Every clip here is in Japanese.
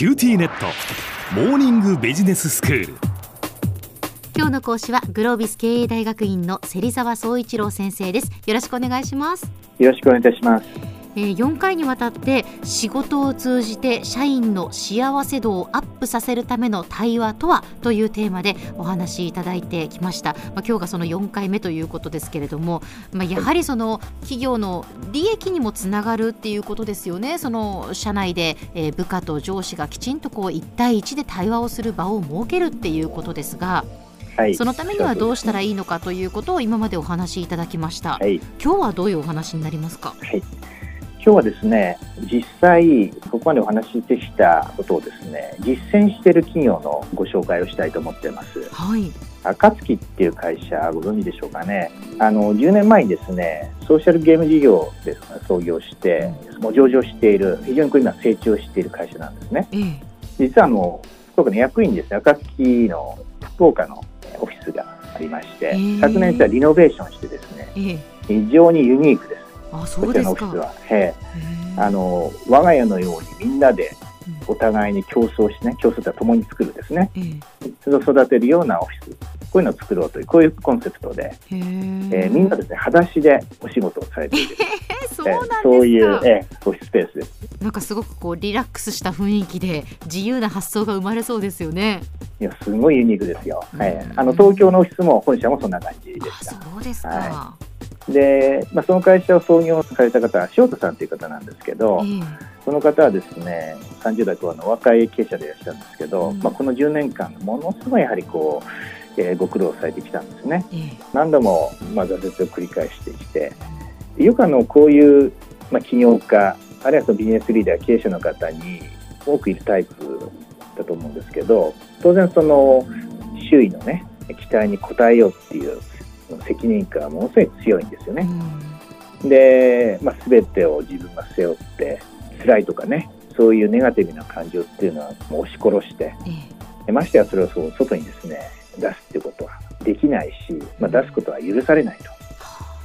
キューティーネットモーニングビジネススクール。今日の講師はグロービス経営大学院の芹沢総一郎先生です。よろしくお願いします。よろしくお願いいたしますえー、4回にわたって仕事を通じて社員の幸せ度をアップさせるための対話とはというテーマでお話しいただいてきました、まあ、今日がその4回目ということですけれども、まあ、やはりその企業の利益にもつながるっていうことですよね。その社内で、えー、部下と上司がきちんとこう1対1で対話をする場を設けるっていうことですが。はい、そのためにはどうしたらいいのかということを今までお話しいただきました、はい、今日はどういうお話になりますか、はい今日はですね実際ここまでお話ししてきたことをですね実践している企業のご紹介をしたいと思っています。はい。暁っていう会社ご存知でしょうかね。あの10年前にですねソーシャルゲーム事業で創業して、もう上場している非常に今成長している会社なんですね。ええ、実はあの福岡の役員ですね暁の福岡のオフィスがありまして、え昨年実はリノベーションしてですね、非常にユニークです。あそうですか。は、え。ー、あの我が家のようにみんなでお互いに競争してね競争とは共に作るですね、えー、育てるようなオフィス。こういうのを作ろうというこういうコンセプトで、え。ー、みんなですね裸足でお仕事をされている、そうなんそういう、えー、オフィススペースです。なんかすごくこうリラックスした雰囲気で自由な発想が生まれそうですよね。いやすごいユニークですよ、はい、あの東京のオフィスも本社もそんな感じでした。そうですか、はいで、まあ、その会社を創業された方は塩田さんという方なんですけど、えー、その方はですね30代後半の若い経営者でいらっしゃるんですけど、うん、まあ、この10年間ものすごいやはりこう、えー、ご苦労されてきたんですね、えー、何度も、まあ、挫折を繰り返してきてよくあのこういう、まあ、起業家あるいはそのビジネスリーダー経営者の方に多くいるタイプだと思うんですけど当然その周囲のね期待に応えようっていう責任感はものすごい強いんですよね。うん、で、まあ、全てを自分が背負って辛いとかねそういうネガティブな感情っていうのはもう押し殺して、えましてやそれをそう外にですね出すっていうことはできないし、まあ、出すことは許されないと、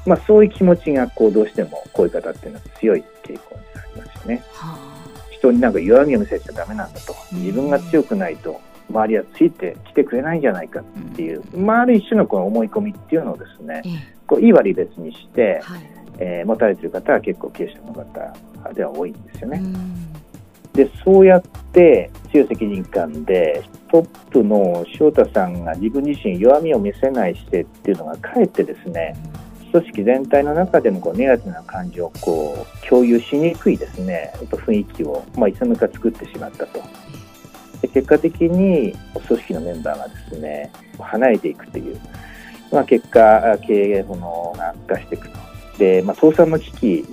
まあ、そういう気持ちがこうどうしてもこういう方っていうのは強い傾向になりますよね。人になんか弱みを見せちゃダメなんだと。自分が強くないと周りはついてきてくれないんじゃないかっていう、まあ、ある一種のこの思い込みっていうのをですね、こういい割り別にして、はい、えー、持たれてる方は結構経営者の方では多いんですよね。でそうやって強い責任感でトップの翔太さんが自分自身弱みを見せない姿勢っていうのがかえってですね、組織全体の中でもこうネガティブな感情をこう共有しにくいですね雰囲気を、まあ、いつの間にか作ってしまったと。で結果的に組織のメンバーがですね離れていくという、まあ、結果経営が悪化していくと。で、まあ、倒産の危機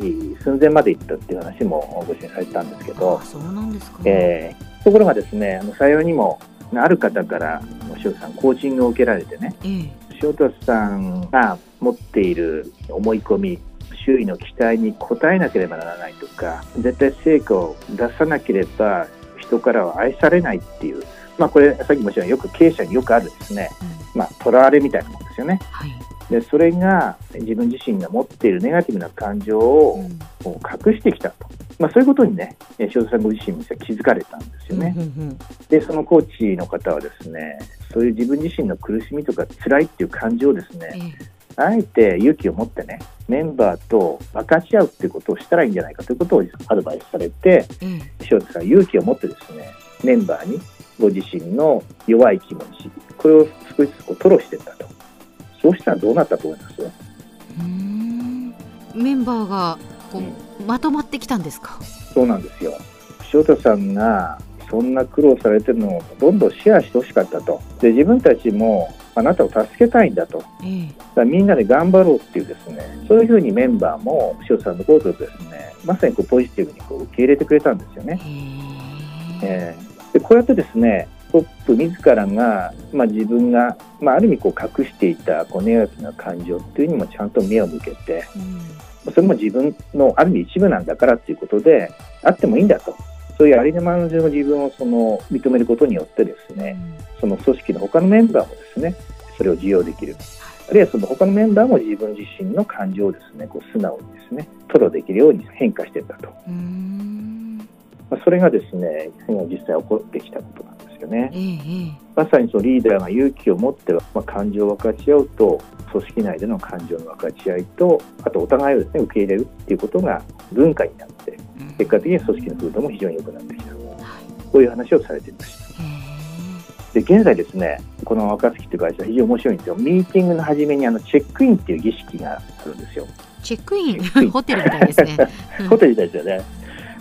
寸前までいったっていう話もご支援されたんですけどそうなんですか、えー、ところがですねあのにもある方から塩田さんコーチングを受けられてね、えー、塩田さんが持っている思い込み周囲の期待に応えなければならないとか絶対成果を出さなければ人からは愛されないっていう、まあ、これさっきもちろんよく経営者によくあるですね、うん、まあ、囚われみたいなもんですよね。はい、でそれが自分自身が持っているネガティブな感情を隠してきたと、まあ、そういうことにね塩田さんご自身も気づかれたんですよね。でそのコーチの方はですねそういう自分自身の苦しみとか辛いっていう感情をですね、あえて勇気を持ってねメンバーと分かち合うっていうことをしたらいいんじゃないかということをアドバイスされて、うん、塩田さん勇気を持ってですねメンバーにご自身の弱い気持ちこれを少しずつこう吐露していったと。そうしたらどうなったと思います？メンバーがこう、うん、まとまってきたんですか？そうなんですよ。塩田さんがそんな苦労されてるのをどんどんシェアしてほしかったと。で自分たちもあなたを助けたいんだと、えー、だみんなで頑張ろうっていうですねそういうふうにメンバーも塩さんのことをですねまさにこうポジティブにこう受け入れてくれたんですよね。え。ー、でこうやってですねトップ自らが、まあ、自分が、まあ、ある意味こう隠していたこうネガティブな感情っていうにもちゃんと目を向けて、うん、それも自分のある意味一部なんだからっていうことであってもいいんだと。そういうありのままの自分をその認めることによってですね、その組織の他のメンバーもですねそれを受容できるあるいはその他のメンバーも自分自身の感情をですねこう素直にですね吐露できるように変化していったと。まあ、それがですね今実際起こってきたことなんですよね。えー、まさにそのリーダーが勇気を持って、まあ、感情を分かち合うと組織内での感情の分かち合いとあとお互いをですね受け入れるっていうことが文化になって結果的に組織の風土も非常に良くなってきた、こういう話をされていました。で現在ですねこの若槻っていう会社は非常に面白いんですよ。ミーティングの初めにあのチェックインっていう儀式があるんですよ。チェックイン？ホテルみたいですね。ホテルみたいですよね。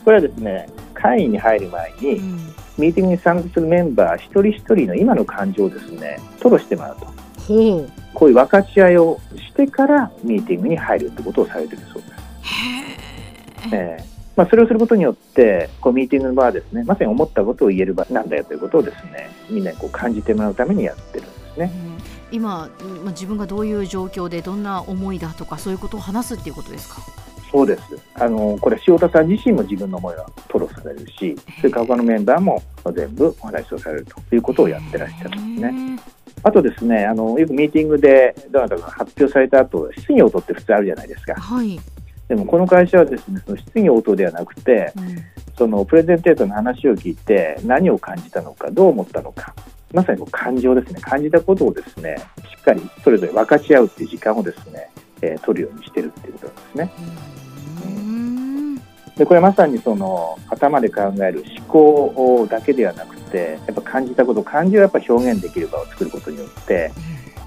これはですね会員に入る前に、うん、ミーティングに参加するメンバー一人一人の今の感情をですね吐露してもらうと。こういう分かち合いをしてからミーティングに入るってことをされてるそうです。えーまあ、それをすることによってこうミーティングの場はですねまさに思ったことを言える場なんだよということをですねみんなにこう感じてもらうためにやってるんですね。今、まあ、自分がどういう状況でどんな思いだとかそういうことを話すっていうことですか？そうですあのこれ塩田さん自身も自分の思いは吐露されるしそれから他のメンバーも全部お話をされるということをやってらっしゃるんですね。あとですねあのよくミーティングでどなたかが発表された後質疑応答って普通あるじゃないですか。はいでもこの会社はですねその質疑応答ではなくて、うん、そのプレゼンテーターの話を聞いて何を感じたのかどう思ったのかまさに感情ですね。感じたことをですねしっかりそれぞれ分かち合うっていう時間をですね、えー、取るようにしてるっていうことなんですね。でこれまさにその頭で考える思考だけではなくてやっぱ感じたこと感情をやっぱ表現できる場を作ることによって、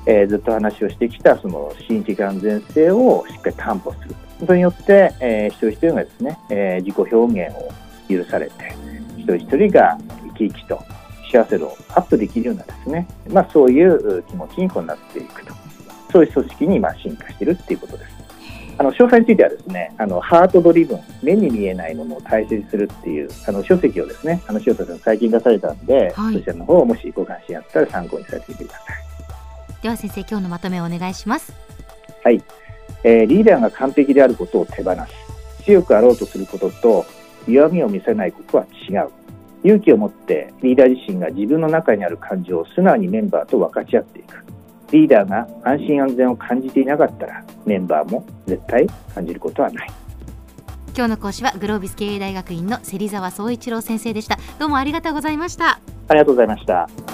えー、ずっと話をしてきたその心理的安全性をしっかり担保するそれによって、えー、一人一人がですね、えー、自己表現を許されて一人一人が生き生きと幸せ度をアップできるようなですね、まあ、そういう気持ちにこうなっていくとそういう組織に今進化しているっていうことです。あの詳細についてはですね、あのハートドリブン、目に見えないものを大切にするっていうあの書籍をですね、あの塩田さん最近出されたんで、はい、そちらの方をもしご関心あったら参考にされてみてください。では先生、今日のまとめをお願いします。はい。えー、リーダーが完璧であることを手放す。強くあろうとすることと弱みを見せないことは違う。勇気を持ってリーダー自身が自分の中にある感情を素直にメンバーと分かち合っていく。リーダーが安心安全を感じていなかったらメンバーも絶対感じることはない。今日の講師はグロービス経営大学院の芹沢総一郎先生でした。どうもありがとうございました。ありがとうございました